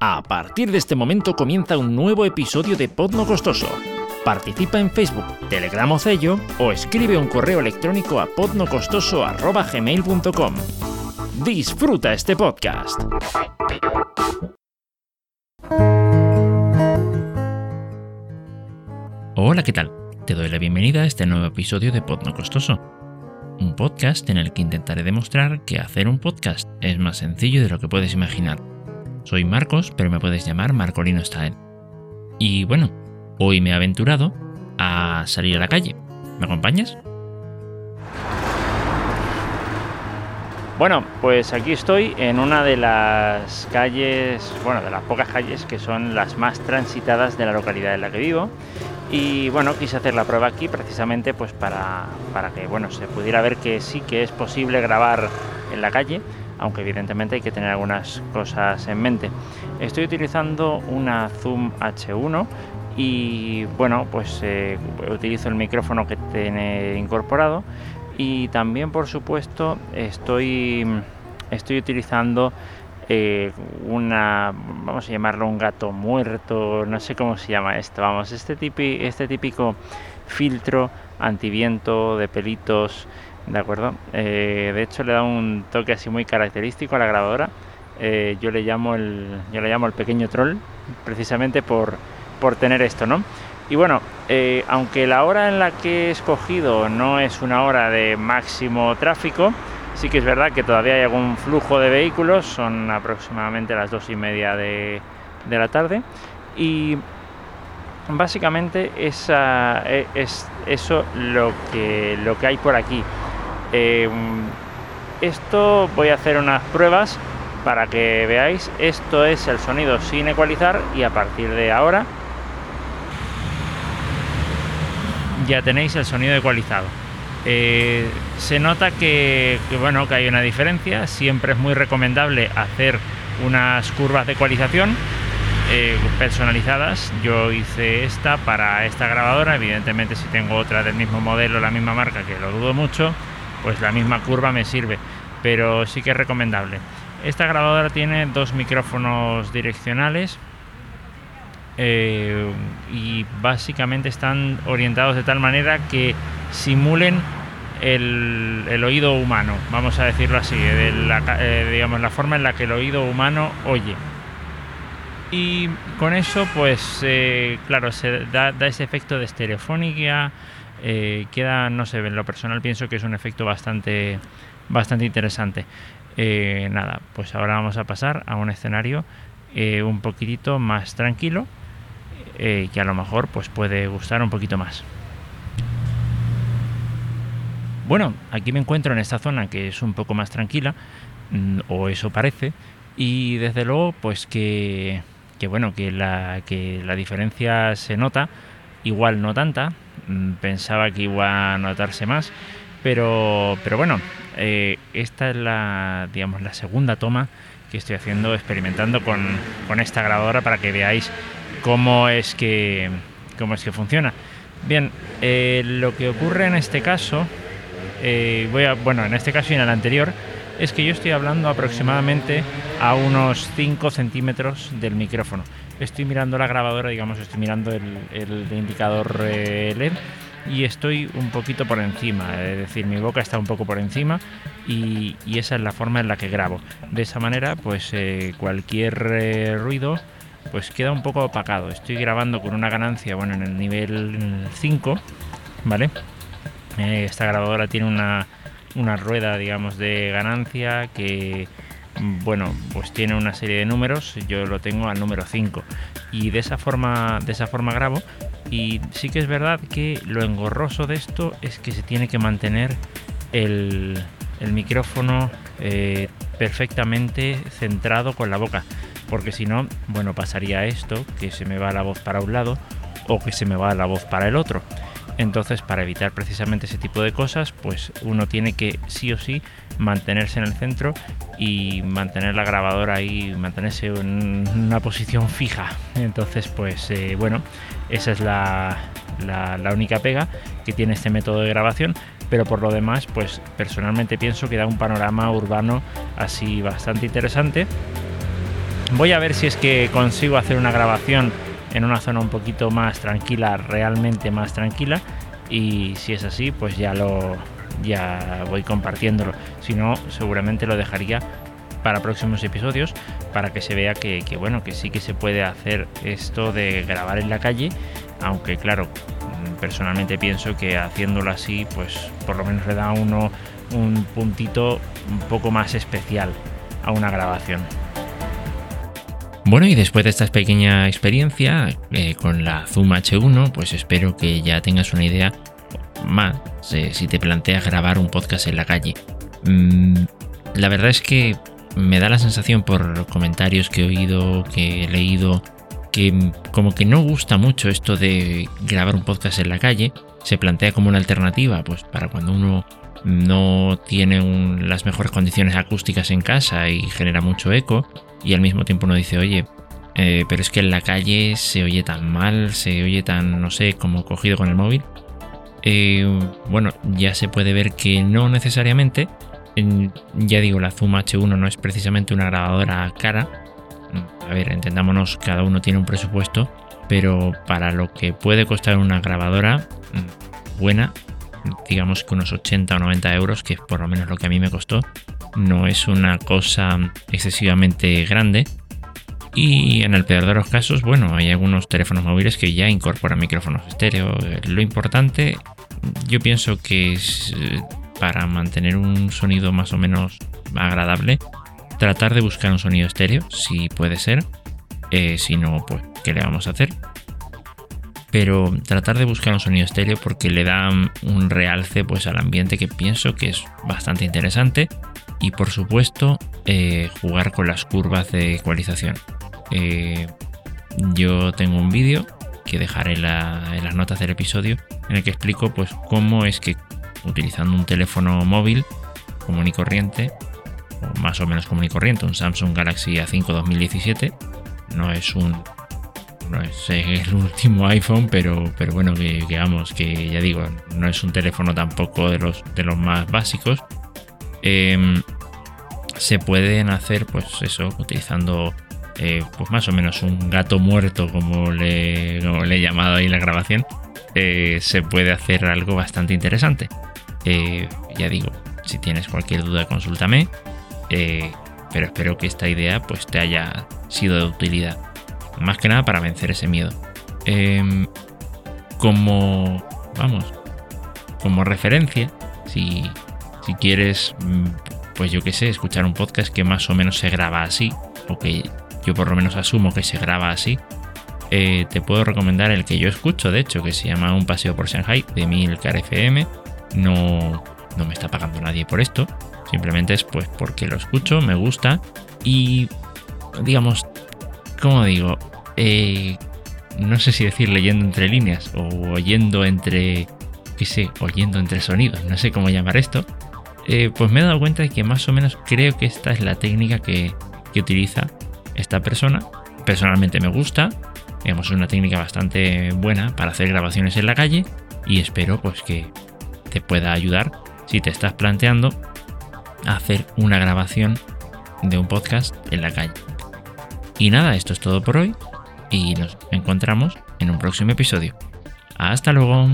A partir de este momento comienza un nuevo episodio de Podno Costoso. Participa en Facebook, Telegram o Cello o escribe un correo electrónico a podnocostoso.gmail.com. Disfruta este podcast. Hola, ¿qué tal? Te doy la bienvenida a este nuevo episodio de Podno Costoso. Un podcast en el que intentaré demostrar que hacer un podcast es más sencillo de lo que puedes imaginar soy Marcos, pero me puedes llamar Marcolino Style. Y bueno, hoy me he aventurado a salir a la calle. ¿Me acompañas? Bueno, pues aquí estoy en una de las calles, bueno, de las pocas calles que son las más transitadas de la localidad en la que vivo. Y bueno, quise hacer la prueba aquí precisamente pues para, para que bueno, se pudiera ver que sí que es posible grabar en la calle aunque evidentemente hay que tener algunas cosas en mente. Estoy utilizando una Zoom H1 y bueno, pues eh, utilizo el micrófono que tiene incorporado y también por supuesto estoy, estoy utilizando eh, una, vamos a llamarlo un gato muerto, no sé cómo se llama esto, vamos, este, este típico filtro antiviento de pelitos ¿De acuerdo? Eh, de hecho le da un toque así muy característico a la grabadora. Eh, yo le llamo el yo le llamo el pequeño troll precisamente por, por tener esto, ¿no? Y bueno, eh, aunque la hora en la que he escogido no es una hora de máximo tráfico, sí que es verdad que todavía hay algún flujo de vehículos, son aproximadamente las dos y media de, de la tarde. Y básicamente esa, es eso lo que, lo que hay por aquí. Eh, esto voy a hacer unas pruebas para que veáis. Esto es el sonido sin ecualizar y a partir de ahora ya tenéis el sonido ecualizado. Eh, se nota que, bueno que hay una diferencia. Siempre es muy recomendable hacer unas curvas de ecualización eh, personalizadas. Yo hice esta para esta grabadora. Evidentemente, si tengo otra del mismo modelo, la misma marca, que lo dudo mucho, pues la misma curva me sirve, pero sí que es recomendable. Esta grabadora tiene dos micrófonos direccionales eh, y básicamente están orientados de tal manera que simulen el, oído humano, vamos a decirlo así, de la, eh, digamos la forma en la que el oído humano oye. Y con eso, pues eh, claro, se da, da, ese efecto de estereofónica, eh, queda, no sé, en lo personal pienso que es un efecto bastante, bastante interesante. Eh, nada, pues ahora vamos a pasar a un escenario eh, un poquitito más tranquilo, que a lo mejor pues puede gustar un poquito más. Bueno, aquí me encuentro en esta zona que es un poco más tranquila, mm, o eso parece, y desde luego pues que, que bueno, que la, que la diferencia se nota, igual no tanta, Mm, pensaba que iba a notarse más, pero, pero bueno, eh, esta es la, digamos, la segunda toma que estoy haciendo, experimentando con, con esta grabadora para que veáis cómo es que, cómo es que funciona. Bien, eh, lo que ocurre en este caso, eh, voy a, bueno, en este caso y en el anterior, es que yo estoy hablando aproximadamente a unos 5 centímetros del micrófono estoy mirando la grabadora, digamos, estoy mirando el, indicador eh, LED y estoy un poquito por encima, es decir, mi boca está un poco por encima y, esa es la forma en la que grabo. De esa manera, pues eh, cualquier eh, ruido pues queda un poco opacado. Estoy grabando con una ganancia, bueno, en el nivel 5, ¿vale? esta grabadora tiene una, una rueda, digamos, de ganancia que bueno, pues tiene una serie de números, yo lo tengo al número 5 y de esa forma de esa forma grabo. Y sí que es verdad que lo engorroso de esto es que se tiene que mantener el, micrófono eh, perfectamente centrado con la boca. Porque si no, bueno, pasaría esto, que se me va la voz para un lado o que se me va la voz para el otro. Entonces, para evitar precisamente ese tipo de cosas, pues uno tiene que sí o sí mantenerse en el centro y mantener la grabadora ahí, mantenerse en una posición fija. Entonces, pues eh, bueno, esa es la, la, única pega que tiene este método de grabación. Pero por lo demás, pues personalmente pienso que da un panorama urbano así bastante interesante Voy a ver si es que consigo hacer una grabación en una zona un poquito más tranquila, realmente más tranquila. Y si es así, pues ya lo ya voy compartiéndolo. Si no, seguramente lo dejaría para próximos episodios para que se vea que, bueno que sí que se puede hacer esto de grabar en la calle aunque claro personalmente pienso que haciéndolo así pues por lo menos le da a uno un puntito un poco más especial a una grabación bueno, y después de esta pequeña experiencia eh, con la Zoom H1, pues espero que ya tengas una idea más si te planteas grabar un podcast en la calle. Mm, la verdad es que me da la sensación por comentarios que he oído, que he leído, que como que no gusta mucho esto de grabar un podcast en la calle. Se plantea como una alternativa, pues para cuando uno no tiene las mejores condiciones acústicas en casa y genera mucho eco y al mismo tiempo uno dice, oye, eh, pero es que en la calle se oye tan mal, se oye tan, no sé, como cogido con el móvil. Eh, bueno, ya se puede ver que no necesariamente. ya digo, la Zoom H1 no es precisamente una grabadora cara. A ver, entendámonos, cada uno tiene un presupuesto, pero para lo que puede costar una grabadora mm, buena, digamos que unos 80 o 90 euros, que es por lo menos lo que a mí me costó, no es una cosa excesivamente grande. Y en el peor de los casos, bueno, hay algunos teléfonos móviles que ya incorporan micrófonos estéreo. Lo importante, yo pienso que es eh, para mantener un sonido más o menos agradable, tratar de buscar un sonido estéreo, si puede ser. Eh, si no, pues, ¿qué le vamos a hacer? Pero tratar de buscar un sonido estéreo porque le da un realce pues al ambiente que pienso que es bastante interesante y por supuesto eh, jugar con las curvas de ecualización. Eh, yo tengo un vídeo que dejaré en, las notas del episodio en el que explico pues cómo es que utilizando un teléfono móvil común y corriente o más o menos común y corriente un Samsung Galaxy A5 2017 no es un no es el último iPhone, pero, pero bueno, que, vamos, que ya digo, no es un teléfono tampoco de los, de los más básicos. Em, se pueden hacer, pues eso, utilizando eh, pues más o menos un gato muerto, como le, he llamado ahí la grabación, eh, se puede hacer algo bastante interesante. Eh, ya digo, si tienes cualquier duda, consúltame. pero espero que esta idea pues te haya sido de utilidad más que nada para vencer ese miedo. Em, como, vamos, como referencia, si, si quieres, mm, pues yo qué sé, escuchar un podcast que más o menos se graba así, o que yo por lo menos asumo que se graba así, eh, te puedo recomendar el que yo escucho, de hecho, que se llama Un paseo por Shanghai de Milcar FM. No, no me está pagando nadie por esto, simplemente es pues porque lo escucho, me gusta y digamos como digo, eh, no sé si decir leyendo entre líneas o oyendo entre, qué sé, oyendo entre sonidos, no sé cómo llamar esto, eh, pues me he dado cuenta de que más o menos creo que esta es la técnica que, utiliza esta persona. Personalmente me gusta, es una técnica bastante buena para hacer grabaciones en la calle y espero pues que te pueda ayudar si te estás planteando hacer una grabación de un podcast en la calle. Y nada, esto es todo por hoy y nos encontramos en un próximo episodio. Hasta luego.